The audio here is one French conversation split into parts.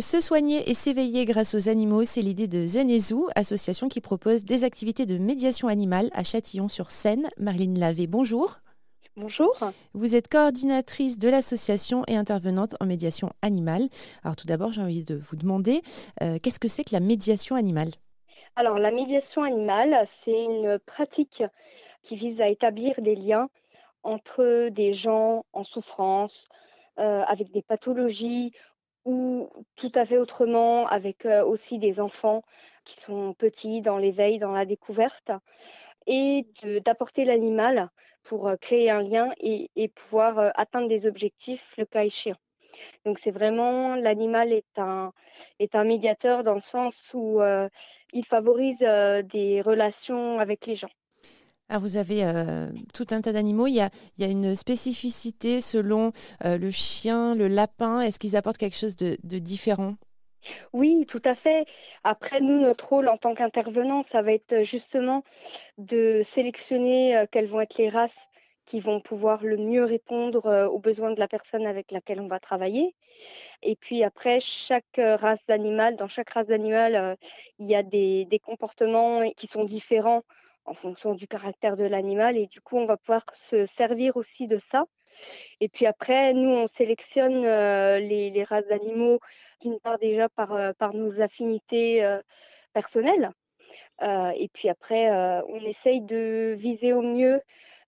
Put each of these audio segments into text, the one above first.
Se soigner et s'éveiller grâce aux animaux, c'est l'idée de Zenezou, association qui propose des activités de médiation animale à Châtillon-sur-Seine. Marlene Lavé, bonjour. Bonjour. Vous êtes coordinatrice de l'association et intervenante en médiation animale. Alors tout d'abord, j'ai envie de vous demander, euh, qu'est-ce que c'est que la médiation animale? Alors la médiation animale, c'est une pratique qui vise à établir des liens entre des gens en souffrance, euh, avec des pathologies ou tout à fait autrement avec euh, aussi des enfants qui sont petits dans l'éveil, dans la découverte et d'apporter l'animal pour euh, créer un lien et, pouvoir euh, atteindre des objectifs le cas échéant. Donc c'est vraiment l'animal est un est un médiateur dans le sens où il favorise des relations avec les gens. Vous avez tout un tas d'animaux. Il y a, une spécificité selon le chien, le lapin. Est-ce qu'ils apportent quelque chose de, différent? Oui, tout à fait. Après, nous, notre rôle en tant qu'intervenant, ça va être justement de sélectionner euh, quelles vont être les races qui vont pouvoir le mieux répondre euh, aux besoins de la personne avec laquelle on va travailler. Et puis après, chaque euh, race d'animal, dans chaque race d'animal, il y a des comportements qui sont différents en fonction du caractère de l'animal. Et du coup, on va pouvoir se servir aussi de ça. Et puis après, nous, on sélectionne euh, les, races d'animaux, d'une part déjà par, euh, nos affinités euh, personnelles. et puis après, on essaye de viser au mieux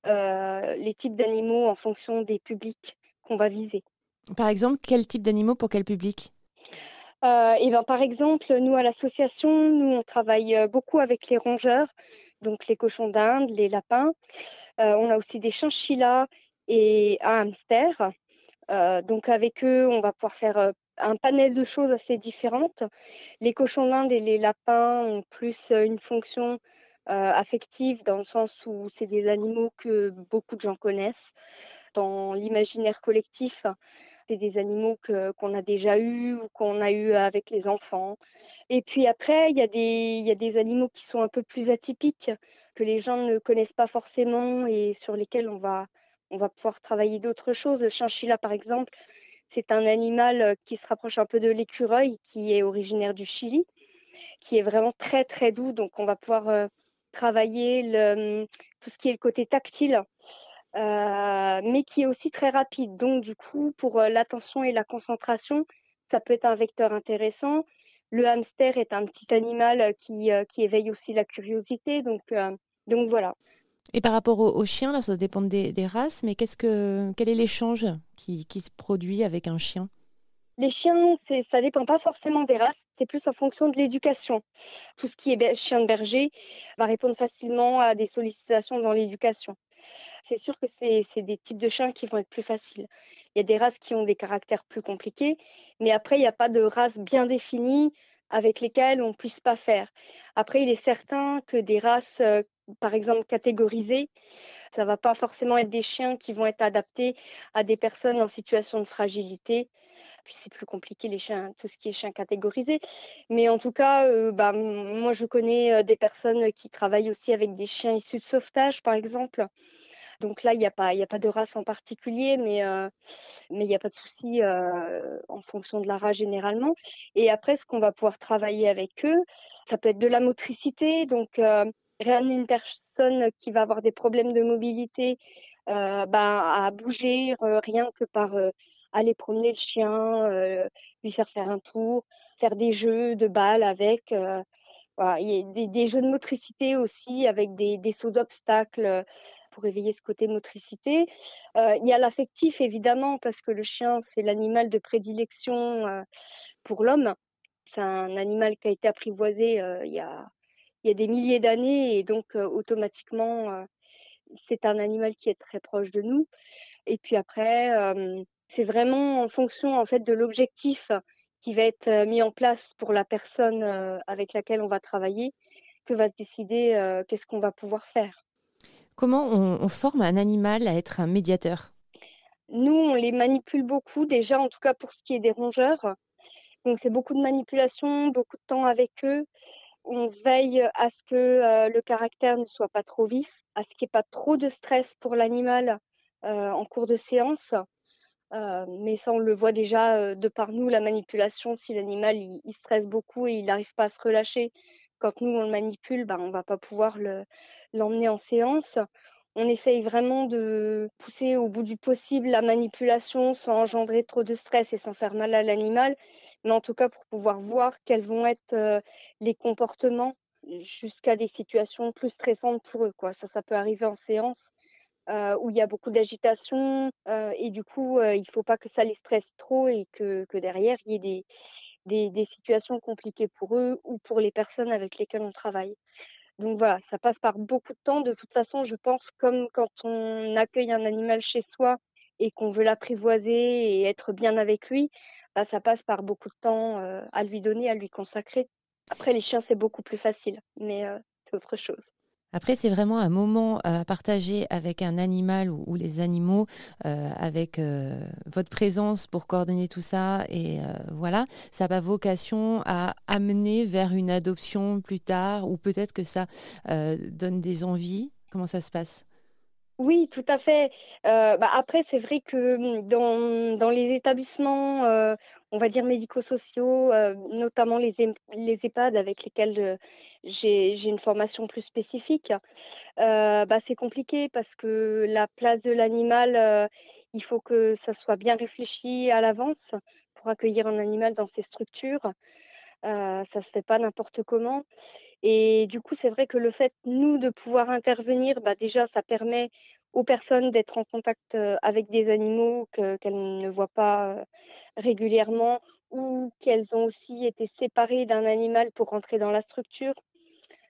les types d'animaux en fonction des publics qu'on va viser. Par exemple, quel type d'animaux pour quel public? Et ben, par exemple, nous à l'association, nous on travaille beaucoup avec les rongeurs, donc les cochons d'Inde, les lapins. on a aussi des chinchillas et un hamster. donc avec eux, on va pouvoir faire un panel de choses assez différentes. Les cochons d'Inde et les lapins ont plus une fonction affective dans le sens où c'est des animaux que beaucoup de gens connaissent dans l'imaginaire collectif des animaux qu'on a déjà eus ou qu'on a eu avec les enfants. Et puis après, il y, a des, y a des animaux qui sont un peu plus atypiques, que les gens ne connaissent pas forcément et sur lesquels on va, on va pouvoir travailler d'autres choses. Le chinchilla, par exemple, c'est un animal qui se rapproche un peu de l'écureuil, qui est originaire du Chili, qui est vraiment très très doux. Donc on va pouvoir travailler le, tout ce qui est le côté tactile euh, mais qui est aussi très rapide. Donc, du coup, pour euh, l'attention et la concentration, ça peut être un vecteur intéressant. Le hamster est un petit animal qui, euh, qui éveille aussi la curiosité. Donc, donc voilà. Et par rapport aux, chiens, là, ça dépend des, des races, mais qu'est-ce que, quel est l'échange qui, qui se produit avec un chien? Les chiens, ça dépend pas forcément des races, c'est plus en fonction de l'éducation. Tout ce qui est chien de berger va répondre facilement à des sollicitations dans l'éducation c'est sûr que c'est des types de chiens qui vont être plus faciles. Il y a des races qui ont des caractères plus compliqués, mais après, il n'y a pas de race bien définie avec lesquelles on ne puisse pas faire. Après, il est certain que des races, euh, par exemple, catégorisées, ça ne va pas forcément être des chiens qui vont être adaptés à des personnes en situation de fragilité. Puis c'est plus compliqué les chiens, tout ce qui est chiens catégorisés. Mais en tout cas, euh, bah, moi je connais euh, des personnes qui travaillent aussi avec des chiens issus de sauvetage, par exemple, donc là, il n'y a, pas, a pas de race en particulier, mais euh, il n'y a pas de souci en fonction de la race généralement. Et après, ce qu'on va pouvoir travailler avec eux, ça peut être de la motricité, donc réamener une personne qui va avoir des problèmes de mobilité ben, à bouger rien que par aller promener le chien, lui faire faire un tour, faire des jeux de balles avec. Voilà, il y a des, jeux de motricité aussi avec des, des sauts d'obstacles pour éveiller ce côté motricité. Euh, il y a l'affectif, évidemment, parce que le chien, c'est l'animal de prédilection euh, pour l'homme. C'est un animal qui a été apprivoisé euh, il, y a, il y a des milliers d'années et donc automatiquement, c'est un animal qui est très proche de nous. Et puis après, c'est vraiment en fonction en fait de l'objectif qui va être mis en place pour la personne avec laquelle on va travailler que va décider qu'est-ce qu'on va pouvoir faire. Comment on, forme un animal à être un médiateur? Nous, on les manipule beaucoup, déjà, en tout cas pour ce qui est des rongeurs. Donc, c'est beaucoup de manipulation, beaucoup de temps avec eux. On veille à ce que le caractère ne soit pas trop vif, à ce qu'il n'y ait pas trop de stress pour l'animal en cours de séance. mais ça, on le voit déjà de par nous, la manipulation. Si l'animal il, stresse beaucoup et il n'arrive pas à se relâcher, quand nous on le manipule, ben, on va pas pouvoir l'emmener en séance. On essaye vraiment de pousser au bout du possible la manipulation sans engendrer trop de stress et sans faire mal à l'animal, mais en tout cas pour pouvoir voir quels vont être les comportements jusqu'à des situations plus stressantes pour eux. Ça, ça peut arriver en séance où il y a beaucoup d'agitation et du coup, il ne faut pas que ça les stresse trop et que, derrière, il y ait des, situations compliquées pour eux ou pour les personnes avec lesquelles on travaille. Donc voilà, ça passe par beaucoup de temps. De toute façon, je pense comme quand on accueille un animal chez soi et qu'on veut l'apprivoiser et être bien avec lui, bah, ça passe par beaucoup de temps euh, à lui donner, à lui consacrer. Après, les chiens, c'est beaucoup plus facile, mais euh, c'est autre chose. Après, c'est vraiment un moment à partager avec un animal ou, les animaux, euh, avec euh, votre présence pour coordonner tout ça. Et euh, voilà, ça n'a pas vocation à amener vers une adoption plus tard, ou peut-être que ça donne des envies. Comment ça se passe? Oui, tout à fait. Euh, bah, après, c'est vrai que mmh, dans, dans les établissements, euh, on va dire médico-sociaux, euh, notamment les, les EHPAD avec lesquels j'ai j'ai une formation plus spécifique, bah, c'est compliqué parce que la place de l'animal, il faut que ça soit bien réfléchi à l'avance pour accueillir un animal dans ces structures. Ça se fait pas n'importe comment. Et du coup, c'est vrai que le fait, nous, de pouvoir intervenir, bah, déjà, ça permet aux personnes d'être en contact avec des animaux qu'elles ne voient pas régulièrement ou qu'elles ont aussi été séparées d'un animal pour rentrer dans la structure.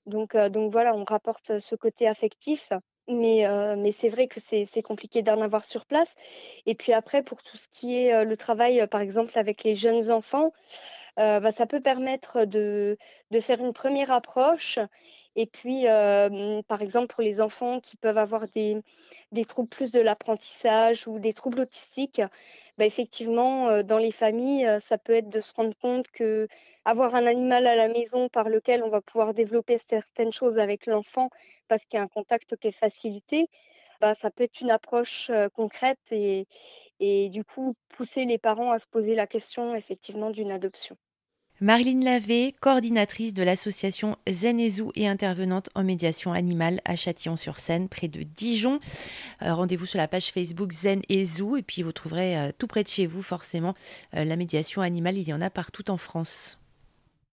Donc, voilà, on rapporte ce côté affectif. Mais c'est vrai que c'est compliqué d'en avoir sur place. Et puis après, pour tout ce qui est le travail, par exemple, avec les jeunes enfants, euh, bah, ça peut permettre de, faire une première approche. Et puis, euh, par exemple, pour les enfants qui peuvent avoir des, des troubles plus de l'apprentissage ou des troubles autistiques, bah, effectivement, euh, dans les familles, ça peut être de se rendre compte que avoir un animal à la maison par lequel on va pouvoir développer certaines choses avec l'enfant parce qu'il y a un contact qui est facilité, bah, ça peut être une approche concrète et, et du coup pousser les parents à se poser la question effectivement d'une adoption. Marilyn Lavé, coordinatrice de l'association Zen et intervenante en médiation animale à Châtillon-sur-Seine, près de Dijon. Euh, rendez-vous sur la page Facebook Zen et et puis vous trouverez euh, tout près de chez vous forcément euh, la médiation animale. Il y en a partout en France.